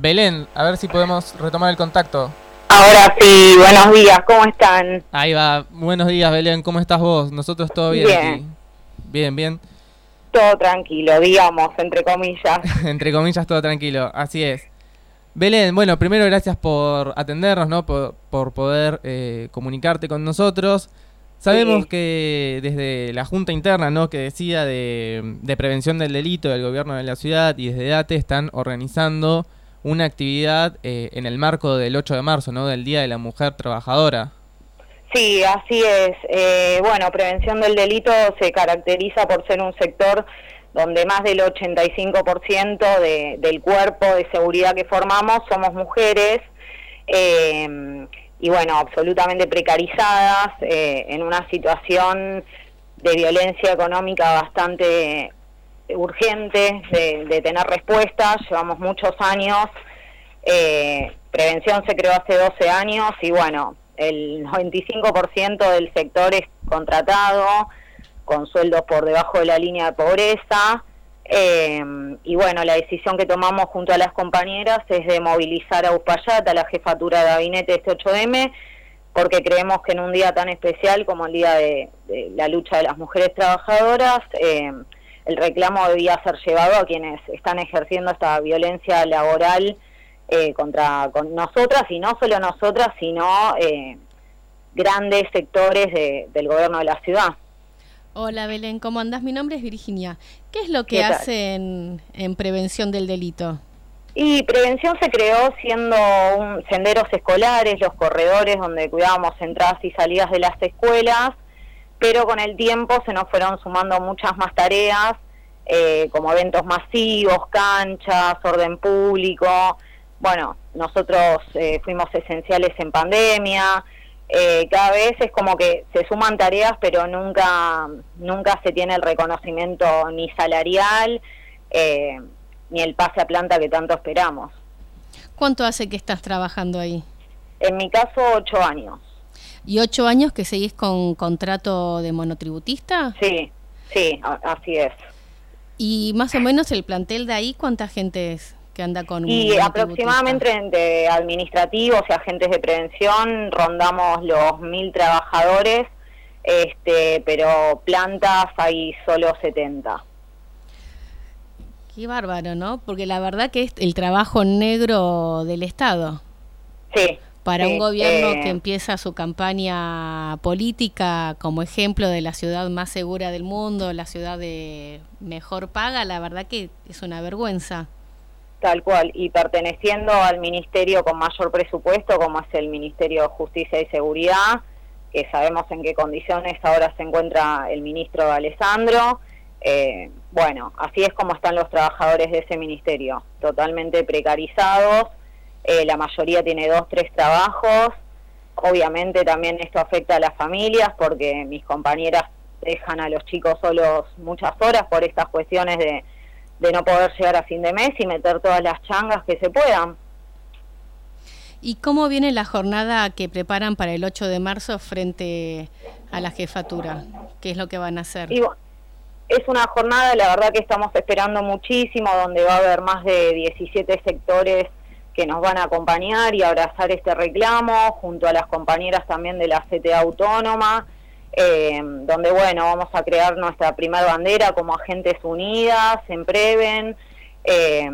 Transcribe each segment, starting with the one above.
Belén, a ver si podemos retomar el contacto. Ahora sí, buenos días, ¿cómo están? Ahí va, buenos días Belén, ¿cómo estás vos? Nosotros todo bien, Bien. aquí. Bien, bien. Todo tranquilo, digamos, entre comillas. Entre comillas, todo tranquilo, así es. Belén, bueno, primero gracias por atendernos, ¿no? Por, por poder eh, comunicarte con nosotros. Sabemos Sí. que desde la Junta Interna, ¿no? Que decía de, de prevención del delito del gobierno de la ciudad y desde DATE están organizando una actividad eh, en el marco del 8 de marzo, ¿no? Del Día de la Mujer Trabajadora. Sí, así es. Eh, bueno, prevención del delito se caracteriza por ser un sector donde más del 85% de, del cuerpo de seguridad que formamos somos mujeres. eh, y bueno, absolutamente precarizadas, eh, en una situación de violencia económica bastante urgente de, de tener respuestas. Llevamos muchos años. Eh, prevención se creó hace 12 años y bueno, el 95% del sector es contratado con sueldos por debajo de la línea de pobreza. Eh, y bueno, la decisión que tomamos junto a las compañeras es de movilizar a Uspallata, a la jefatura de gabinete de este 8M, porque creemos que en un día tan especial como el Día de, de la Lucha de las Mujeres Trabajadoras, eh, el reclamo debía ser llevado a quienes están ejerciendo esta violencia laboral eh, contra con nosotras, y no solo nosotras, sino eh, grandes sectores de- del gobierno de la ciudad. Hola Belén, ¿cómo andás? Mi nombre es Virginia. ¿Qué es lo que hacen en prevención del delito? Y prevención se creó siendo un, senderos escolares, los corredores donde cuidábamos entradas y salidas de las escuelas, pero con el tiempo se nos fueron sumando muchas más tareas, eh, como eventos masivos, canchas, orden público. Bueno, nosotros eh, fuimos esenciales en pandemia. eh, cada vez es como que se suman tareas, pero nunca, nunca se tiene el reconocimiento ni salarial. eh, ni el pase a planta que tanto esperamos. ¿Cuánto hace que estás trabajando ahí? En mi caso, ocho años. ¿Y ocho años que seguís con contrato de monotributista? Sí, sí, así es. ¿Y más o menos el plantel de ahí cuánta gente es que anda con un Y aproximadamente entre administrativos y agentes de prevención rondamos los mil trabajadores, este, pero plantas hay solo 70. Qué bárbaro, ¿no? Porque la verdad que es el trabajo negro del Estado. Sí. Para un gobierno eh, que empieza su campaña política como ejemplo de la ciudad más segura del mundo, la ciudad de mejor paga, la verdad que es una vergüenza. Tal cual, y perteneciendo al ministerio con mayor presupuesto, como es el Ministerio de Justicia y Seguridad, que sabemos en qué condiciones ahora se encuentra el ministro Alessandro. Eh, bueno, así es como están los trabajadores de ese ministerio, totalmente precarizados. Eh, la mayoría tiene dos, tres trabajos. Obviamente también esto afecta a las familias porque mis compañeras dejan a los chicos solos muchas horas por estas cuestiones de, de no poder llegar a fin de mes y meter todas las changas que se puedan. ¿Y cómo viene la jornada que preparan para el 8 de marzo frente a la jefatura? ¿Qué es lo que van a hacer? Y bueno, es una jornada, la verdad que estamos esperando muchísimo, donde va a haber más de 17 sectores que nos van a acompañar y abrazar este reclamo, junto a las compañeras también de la CTA Autónoma, eh, donde, bueno, vamos a crear nuestra primera bandera como Agentes Unidas en Preven, eh,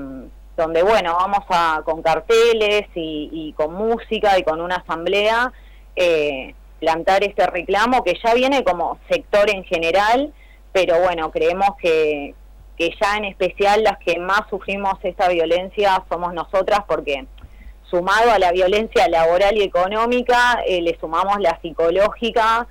donde, bueno, vamos a con carteles y, y con música y con una asamblea eh, plantar este reclamo que ya viene como sector en general, pero bueno, creemos que, que ya en especial las que más sufrimos esta violencia somos nosotras porque sumado a la violencia laboral y económica, eh, le sumamos la psicológica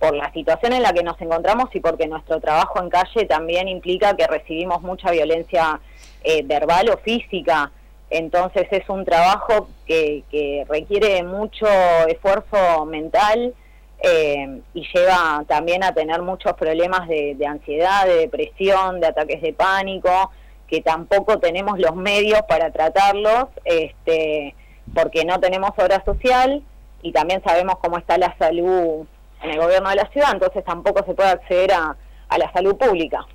por la situación en la que nos encontramos y porque nuestro trabajo en calle también implica que recibimos mucha violencia eh, verbal o física. Entonces es un trabajo que, que requiere mucho esfuerzo mental eh, y lleva también a tener muchos problemas de, de ansiedad, de depresión, de ataques de pánico, que tampoco tenemos los medios para tratarlos, este, porque no tenemos obra social y también sabemos cómo está la salud en el gobierno de la ciudad, entonces tampoco se puede acceder a, a la salud pública.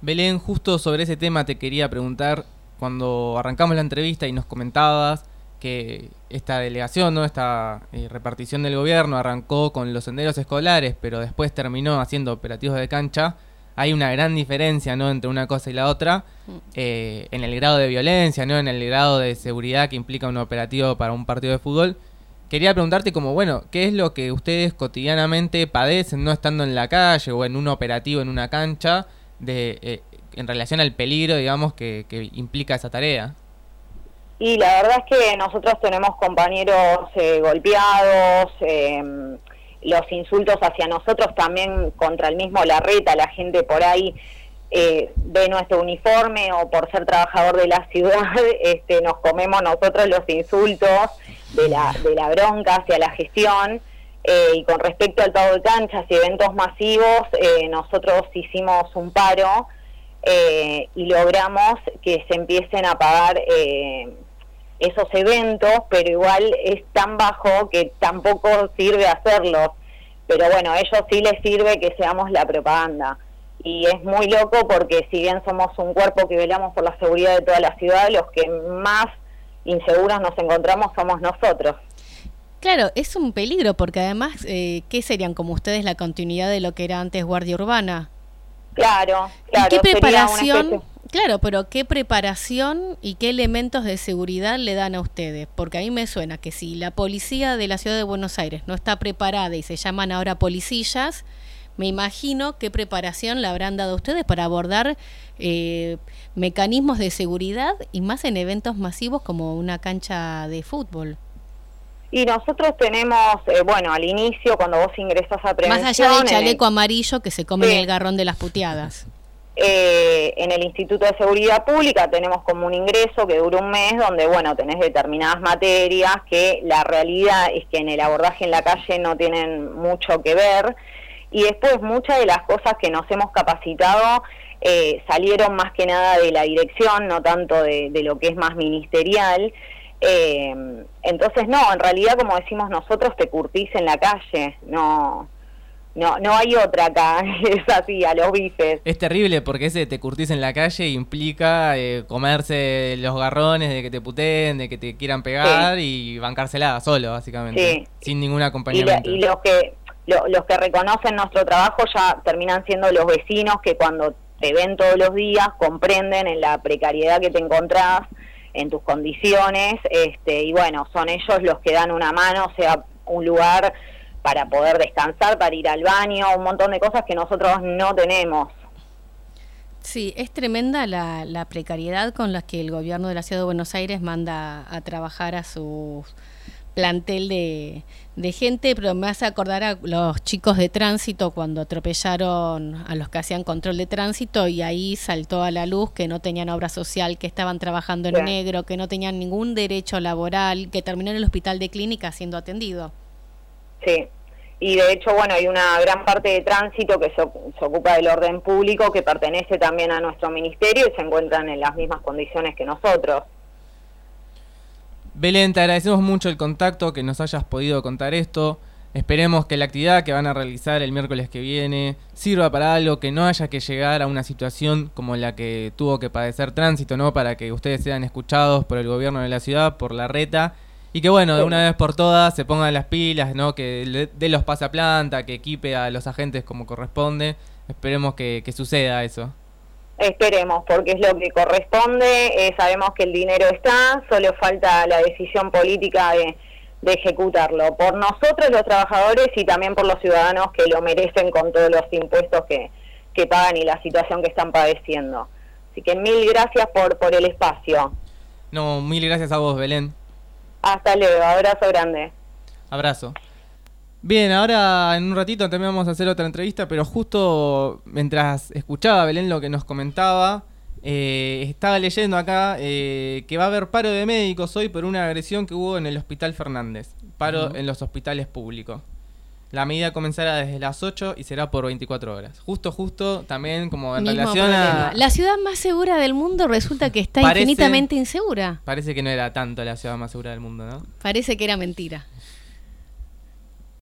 Belén, justo sobre ese tema te quería preguntar cuando arrancamos la entrevista y nos comentabas que esta delegación, ¿no? esta eh, repartición del gobierno arrancó con los senderos escolares, pero después terminó haciendo operativos de cancha, hay una gran diferencia ¿no? entre una cosa y la otra mm. eh, en el grado de violencia, ¿no? en el grado de seguridad que implica un operativo para un partido de fútbol. Quería preguntarte como, bueno, ¿qué es lo que ustedes cotidianamente padecen, no estando en la calle o en un operativo en una cancha, de, eh, en relación al peligro, digamos, que, que implica esa tarea? Y la verdad es que nosotros tenemos compañeros eh, golpeados, em, los insultos hacia nosotros también contra el mismo Larreta, la gente por ahí eh, ve nuestro uniforme o por ser trabajador de la ciudad, este, nos comemos nosotros los insultos de la, de la bronca hacia la gestión. Eh, y con respecto al pago de canchas y eventos masivos, nosotros hicimos un paro y logramos que se empiecen a pagar esos eventos, pero igual es tan bajo que tampoco sirve hacerlos. Pero bueno, a ellos sí les sirve que seamos la propaganda. Y es muy loco porque si bien somos un cuerpo que velamos por la seguridad de toda la ciudad, los que más inseguros nos encontramos somos nosotros. Claro, es un peligro porque además, eh, ¿qué serían como ustedes la continuidad de lo que era antes Guardia Urbana? Claro, claro. ¿Y qué preparación? Claro, pero ¿qué preparación y qué elementos de seguridad le dan a ustedes? Porque a mí me suena que si la policía de la ciudad de Buenos Aires no está preparada y se llaman ahora policías, me imagino qué preparación le habrán dado a ustedes para abordar eh, mecanismos de seguridad y más en eventos masivos como una cancha de fútbol. Y nosotros tenemos, eh, bueno, al inicio, cuando vos ingresas a prevención... Más allá del chaleco amarillo que se come en el garrón de las puteadas. Eh, en el Instituto de Seguridad Pública tenemos como un ingreso que dura un mes donde, bueno, tenés determinadas materias que la realidad es que en el abordaje en la calle no tienen mucho que ver y después muchas de las cosas que nos hemos capacitado eh, salieron más que nada de la dirección, no tanto de, lo que es más ministerial. Eh, entonces, no, en realidad, como decimos nosotros, te curtís en la calle, no no, no hay otra acá, es así, a los bifes. Es terrible porque ese te curtís en la calle implica eh, comerse los garrones de que te puteen, de que te quieran pegar y bancársela solo, básicamente, sin ningún acompañamiento. Y, los que los que reconocen nuestro trabajo ya terminan siendo los vecinos que cuando te ven todos los días comprenden en la precariedad que te encontrás, en tus condiciones, este y bueno, son ellos los que dan una mano, o sea, un lugar para poder descansar, para ir al baño, un montón de cosas que nosotros no tenemos. Sí, es tremenda la, la precariedad con la que el gobierno de la Ciudad de Buenos Aires manda a trabajar a su plantel de, de gente, pero me hace acordar a los chicos de tránsito cuando atropellaron a los que hacían control de tránsito y ahí saltó a la luz que no tenían obra social, que estaban trabajando en negro, que no tenían ningún derecho laboral, que terminó en el hospital de clínica siendo atendido. Sí, y de hecho, bueno, hay una gran parte de tránsito que se, ocupa del orden público, que pertenece también a nuestro ministerio y se encuentran en las mismas condiciones que nosotros. Belén, te agradecemos mucho el contacto, que nos hayas podido contar esto. Esperemos que la actividad que van a realizar el miércoles que viene sirva para algo, que no haya que llegar a una situación como la que tuvo que padecer tránsito, ¿no? Para que ustedes sean escuchados por el gobierno de la ciudad, por la reta y que bueno, de una vez por todas se pongan las pilas, ¿no? Que dé los pasaplanta, que equipe a los agentes como corresponde. Esperemos que, suceda eso. Esperemos, porque es lo que corresponde. Eh, sabemos que el dinero está, solo falta la decisión política de, de ejecutarlo. Por nosotros los trabajadores y también por los ciudadanos que lo merecen con todos los impuestos que, que pagan y la situación que están padeciendo. Así que mil gracias por, por el espacio. No, mil gracias a vos, Belén. Hasta luego, abrazo grande. Abrazo. Bien, ahora en un ratito también vamos a hacer otra entrevista, pero justo mientras escuchaba Belén lo que nos comentaba, eh, estaba leyendo acá eh, que va a haber paro de médicos hoy por una agresión que hubo en el Hospital Fernández, paro en los hospitales públicos. La medida comenzará desde las 8 y será por 24 horas. Justo, justo, también como en relación a... La ciudad más segura del mundo resulta que está infinitamente insegura. Parece que no era tanto la ciudad más segura del mundo, ¿no? Parece que era mentira.